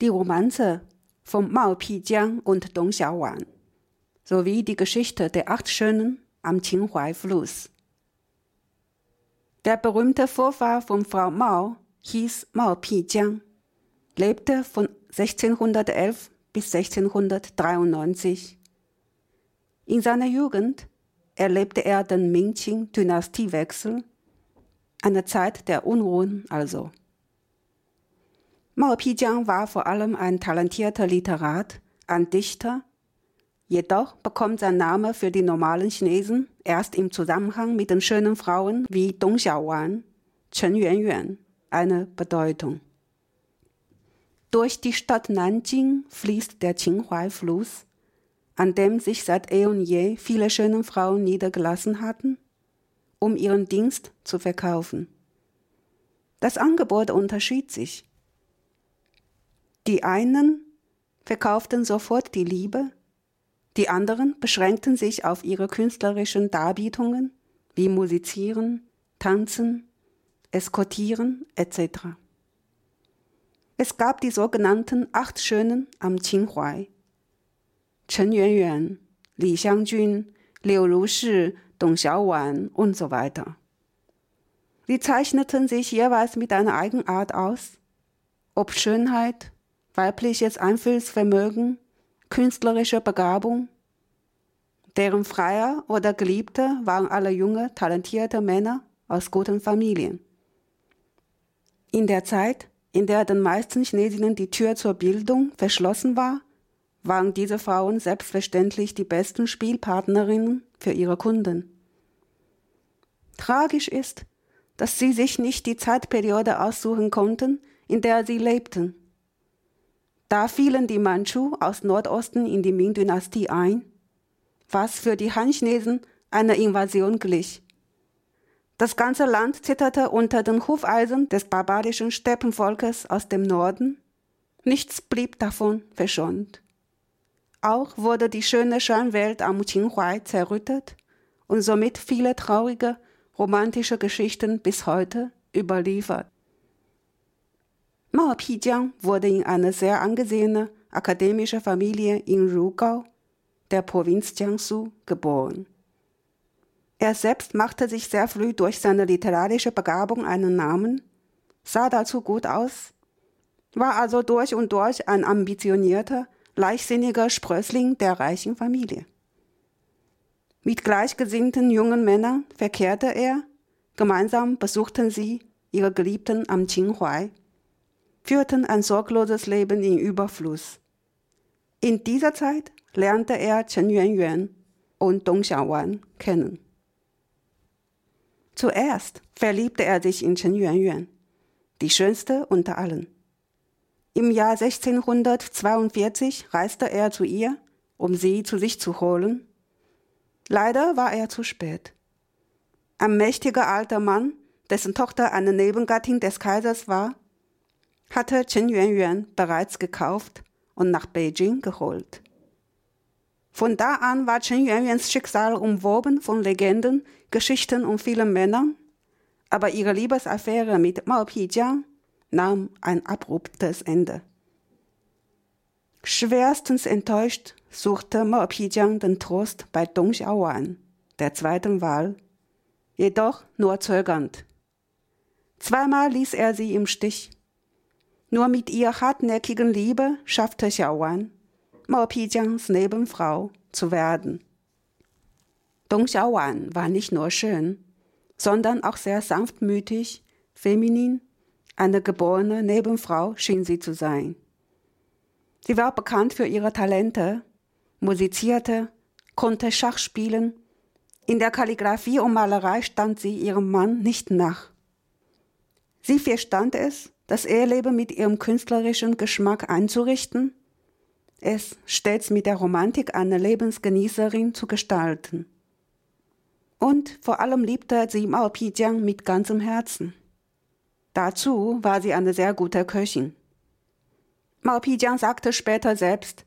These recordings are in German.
die Romanze von Mao Pijiang und Dong Xiaowan sowie die Geschichte der acht Schönen am Qinhuai-Fluss. Der berühmte Vorfahr von Frau Mao hieß Mao Pijiang, lebte von 1611 bis 1693. In seiner Jugend erlebte er den Mingqing-Dynastiewechsel, eine Zeit der Unruhen also. Mao Pijiang war vor allem ein talentierter Literat, ein Dichter, jedoch bekommt sein Name für die normalen Chinesen erst im Zusammenhang mit den schönen Frauen wie Dong Xiaowan, Chen Yuanyuan eine Bedeutung. Durch die Stadt Nanjing fließt der Qinhuai-Fluss, an dem sich seit eh und je viele schöne Frauen niedergelassen hatten, um ihren Dienst zu verkaufen. Das Angebot unterschied sich. Die einen verkauften sofort die Liebe, die anderen beschränkten sich auf ihre künstlerischen Darbietungen wie Musizieren, Tanzen, Eskortieren etc. Es gab die sogenannten Acht Schönen am Qinhuai. Chen Yuanyuan, Li Xiangjun, Liu Rushi, Dong Xiaowan und so weiter. Sie zeichneten sich jeweils mit einer Eigenart aus, ob Schönheit, weibliches Einfühlsvermögen, künstlerische Begabung. Deren Freier oder Geliebte waren alle junge, talentierte Männer aus guten Familien. In der Zeit, in der den meisten Chinesinnen die Tür zur Bildung verschlossen war, waren diese Frauen selbstverständlich die besten Spielpartnerinnen für ihre Kunden. Tragisch ist, dass sie sich nicht die Zeitperiode aussuchen konnten, in der sie lebten. Da fielen die Manchu aus Nordosten in die Ming-Dynastie ein, was für die Han-Chinesen einer Invasion glich. Das ganze Land zitterte unter den Hufeisen des barbarischen Steppenvolkes aus dem Norden. Nichts blieb davon verschont. Auch wurde die schöne Scheinwelt am Qinhuai zerrüttet und somit viele traurige, romantische Geschichten bis heute überliefert. Mao Pijiang wurde in eine sehr angesehene akademische Familie in Rugao, der Provinz Jiangsu, geboren. Er selbst machte sich sehr früh durch seine literarische Begabung einen Namen, sah dazu gut aus, war also durch und durch ein ambitionierter, leichtsinniger Sprössling der reichen Familie. Mit gleichgesinnten jungen Männern verkehrte er, gemeinsam besuchten sie ihre Geliebten am Qinhuai führten ein sorgloses Leben in Überfluss. In dieser Zeit lernte er Chen Yuanyuan und Dong Xiaowan kennen. Zuerst verliebte er sich in Chen Yuanyuan, die schönste unter allen. Im Jahr 1642 reiste er zu ihr, um sie zu sich zu holen. Leider war er zu spät. Ein mächtiger alter Mann, dessen Tochter eine Nebengattin des Kaisers war, hatte Chen Yuanyuan bereits gekauft und nach Beijing geholt. Von da an war Chen Yuanyuans Schicksal umwoben von Legenden, Geschichten und vielen Männern, aber ihre Liebesaffäre mit Mao Pijiang nahm ein abruptes Ende. Schwerstens enttäuscht suchte Mao Pijiang den Trost bei Dong Xiaowan, der zweiten Wahl, jedoch nur zögernd. Zweimal ließ er sie im Stich. Nur mit ihrer hartnäckigen Liebe schaffte Xiaowan, Mao Pijiangs Nebenfrau zu werden. Dong Xiaowan war nicht nur schön, sondern auch sehr sanftmütig, feminin, eine geborene Nebenfrau schien sie zu sein. Sie war bekannt für ihre Talente, musizierte, konnte Schach spielen, in der Kalligraphie und Malerei stand sie ihrem Mann nicht nach. Sie verstand es, das Eheleben mit ihrem künstlerischen Geschmack einzurichten, es stets mit der Romantik einer Lebensgenießerin zu gestalten. Und vor allem liebte sie Mao Pijiang mit ganzem Herzen. Dazu war sie eine sehr gute Köchin. Mao Pijiang sagte später selbst,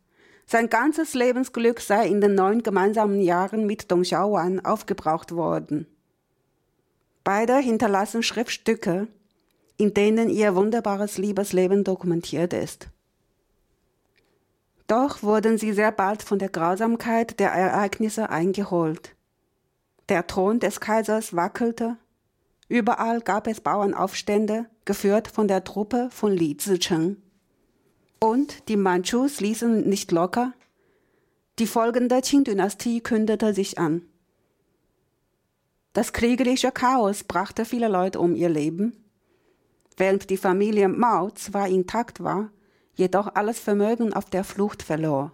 sein ganzes Lebensglück sei in den neun gemeinsamen Jahren mit Dong Xiaowan aufgebraucht worden. Beide hinterlassen Schriftstücke, in denen ihr wunderbares Liebesleben dokumentiert ist. Doch wurden sie sehr bald von der Grausamkeit der Ereignisse eingeholt. Der Thron des Kaisers wackelte, überall gab es Bauernaufstände, geführt von der Truppe von Li Zicheng. Und die Manchus ließen nicht locker. Die folgende Qing-Dynastie kündete sich an. Das kriegerische Chaos brachte viele Leute um ihr Leben. Während die Familie Mao zwar intakt war, jedoch alles Vermögen auf der Flucht verlor.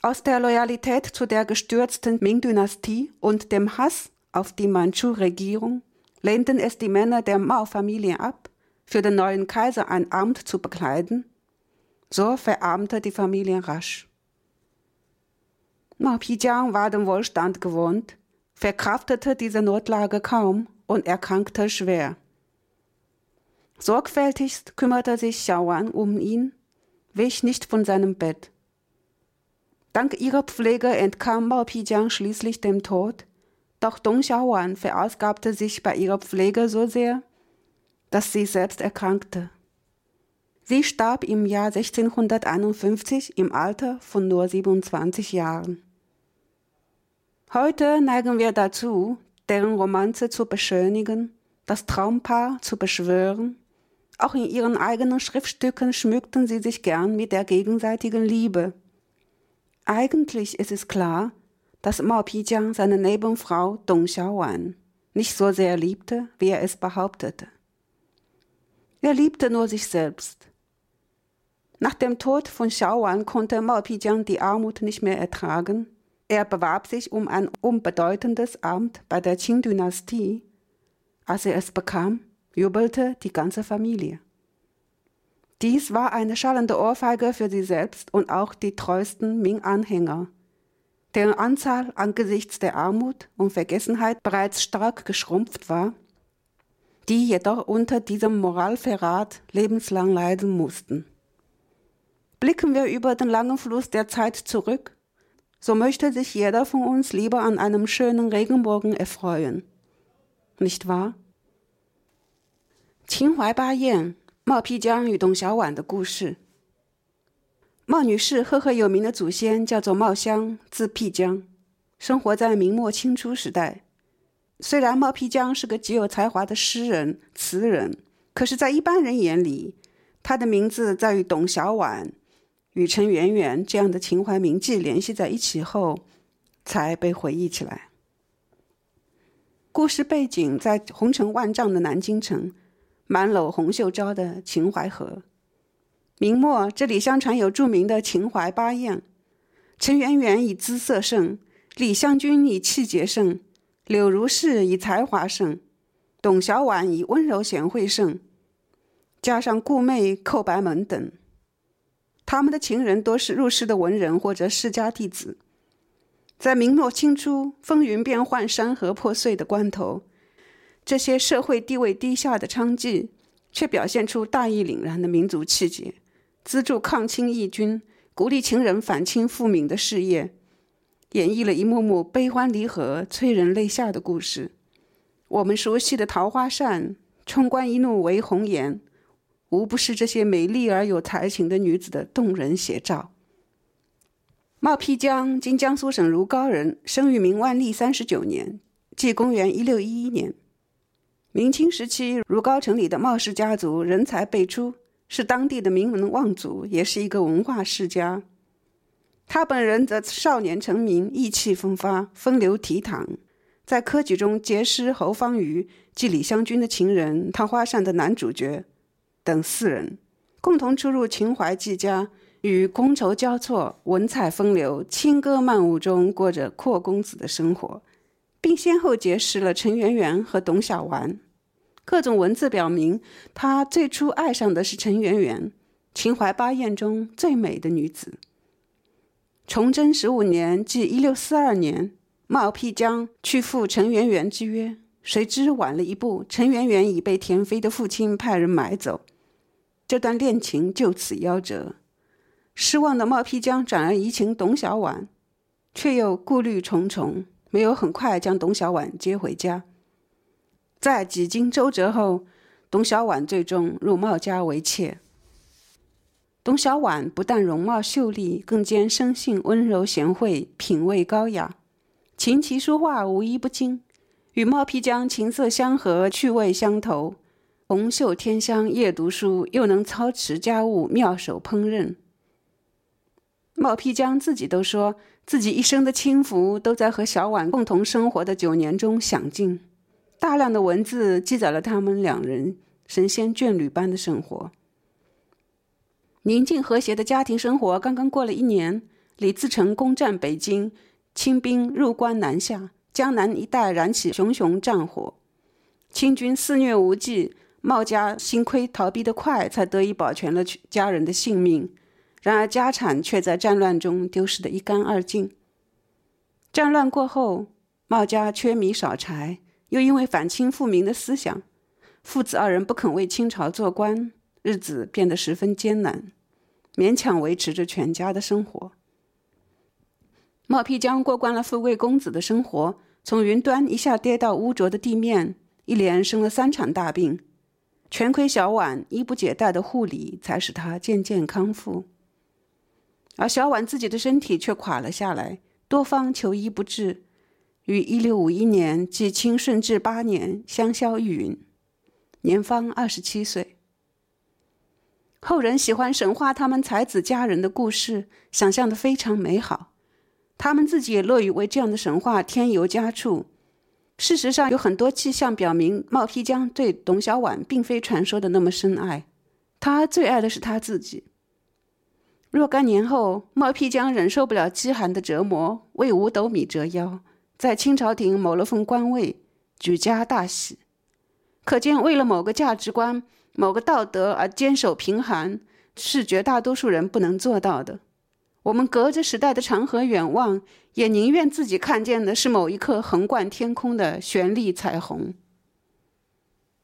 Aus der Loyalität zu der gestürzten Ming-Dynastie und dem Hass auf die Manchu-Regierung lehnten es die Männer der Mao-Familie ab, für den neuen Kaiser ein Amt zu bekleiden. So verarmte die Familie rasch. Mao Pijiang war dem Wohlstand gewohnt verkraftete diese Notlage kaum und erkrankte schwer. Sorgfältigst kümmerte sich Xiaowan um ihn, wich nicht von seinem Bett. Dank ihrer Pflege entkam Mao Pijiang schließlich dem Tod, doch Dong Xiaowan verausgabte sich bei ihrer Pflege so sehr, dass sie selbst erkrankte. Sie starb im Jahr 1651 im Alter von nur 27 Jahren. Heute neigen wir dazu, deren Romanze zu beschönigen, das Traumpaar zu beschwören. Auch in ihren eigenen Schriftstücken schmückten sie sich gern mit der gegenseitigen Liebe. Eigentlich ist es klar, dass Mao Pijiang seine Nebenfrau Dong Xiaowan nicht so sehr liebte, wie er es behauptete. Er liebte nur sich selbst. Nach dem Tod von Xiaowan konnte Mao Pijiang die Armut nicht mehr ertragen er bewarb sich um ein unbedeutendes Amt bei der Qing-Dynastie. Als er es bekam, jubelte die ganze Familie. Dies war eine schallende Ohrfeige für sie selbst und auch die treuesten Ming-Anhänger, deren Anzahl angesichts der Armut und Vergessenheit bereits stark geschrumpft war, die jedoch unter diesem Moralverrat lebenslang leiden mussten. Blicken wir über den langen Fluss der Zeit zurück, so möchte sich jeder von uns lieber an einem schönen Regenbogen erfreuen. Nicht wahr? 秦淮八艳，冒辟疆与董小宛的故事。冒女士赫赫有名的祖先叫做冒香，字辟疆，生活在明末清初时代。虽然冒辟疆是个极有才华的诗人、词人，可是，在一般人眼里，他的名字在与董小宛与陈圆圆这样的情怀名妓联系在一起后，才被回忆起来。故事背景在红尘万丈的南京城，满篓红袖招的秦淮河。明末这里相传有著名的秦淮八艳：陈圆圆以姿色胜，李香君以气节胜，柳如是以才华胜，董小宛以温柔贤惠胜，加上顾媚、寇白门等。他们的情人多是入世的文人或者世家弟子。在明末清初风云变幻、山河破碎的关头，这些社会地位低下的娼妓，却表现出大义凛然的民族气节，资助抗清义军，鼓励情人反清复明的事业，演绎了一幕幕悲欢离合、催人泪下的故事。我们熟悉的桃花扇、冲冠一怒为红颜。无不是这些美丽而有才情的女子的动人写照。冒辟疆，今江苏省如皋人，生于明万历三十九年，即公元一六一一年。明清时期，如皋城里的冒氏家族人才辈出，是当地的名门望族，也是一个文化世家。他本人则少年成名，意气风发，风流倜傥，在科举中结识侯方域即李香君的情人，桃花扇的男主角。等四人共同出入秦淮季家，与觥筹交错、文采风流、轻歌曼舞中过着阔公子的生活，并先后结识了陈圆圆和董小宛。各种文字表明，他最初爱上的是陈圆圆，秦淮八艳中最美的女子。崇祯十五年，即一六四二年，冒辟疆去赴陈圆圆之约，谁知晚了一步，陈圆圆已被田妃的父亲派人买走。这段恋情就此夭折。失望的冒辟疆转而移情董小宛，却又顾虑重重，没有很快将董小宛接回家。在几经周折后，董小宛最终入冒家为妾。董小宛不但容貌秀丽，更兼生性温柔贤惠，品味高雅，琴棋书画无一不精，与冒辟疆琴瑟相和，趣味相投。红袖添香夜读书，又能操持家务，妙手烹饪。冒辟疆自己都说自己一生的轻福都在和小婉共同生活的九年中享尽。大量的文字记载了他们两人神仙眷侣般的生活。宁静和谐的家庭生活刚刚过了一年，李自成攻占北京，清兵入关南下，江南一带燃起熊熊战火，清军肆虐无忌。茂家幸亏逃避得快，才得以保全了家人的性命。然而家产却在战乱中丢失得一干二净。战乱过后，茂家缺米少柴。又因为反清复明的思想，父子二人不肯为清朝做官，日子变得十分艰难，勉强维持着全家的生活。冒辟疆过惯了富贵公子的生活，从云端一下跌到污浊的地面，一连生了三场大病，全亏小婉衣不解带的护理，才使他渐渐康复。而小婉自己的身体却垮了下来，多方求医不治。于一六五一年，即清顺治八年，香消玉殒，年方二十七岁。后人喜欢神话他们才子佳人的故事，想象的非常美好。他们自己也乐于为这样的神话添油加醋。事实上，有很多迹象表明，冒辟疆对董小宛并非传说的那么深爱，他最爱的是他自己。若干年后，冒辟疆忍受不了饥寒的折磨，为五斗米折腰。在清朝廷谋了份官位，举家大喜。可见，为了某个价值观、某个道德而坚守贫寒，是绝大多数人不能做到的。我们隔着时代的长河远望，也宁愿自己看见的是某一刻横贯天空的绚丽彩虹。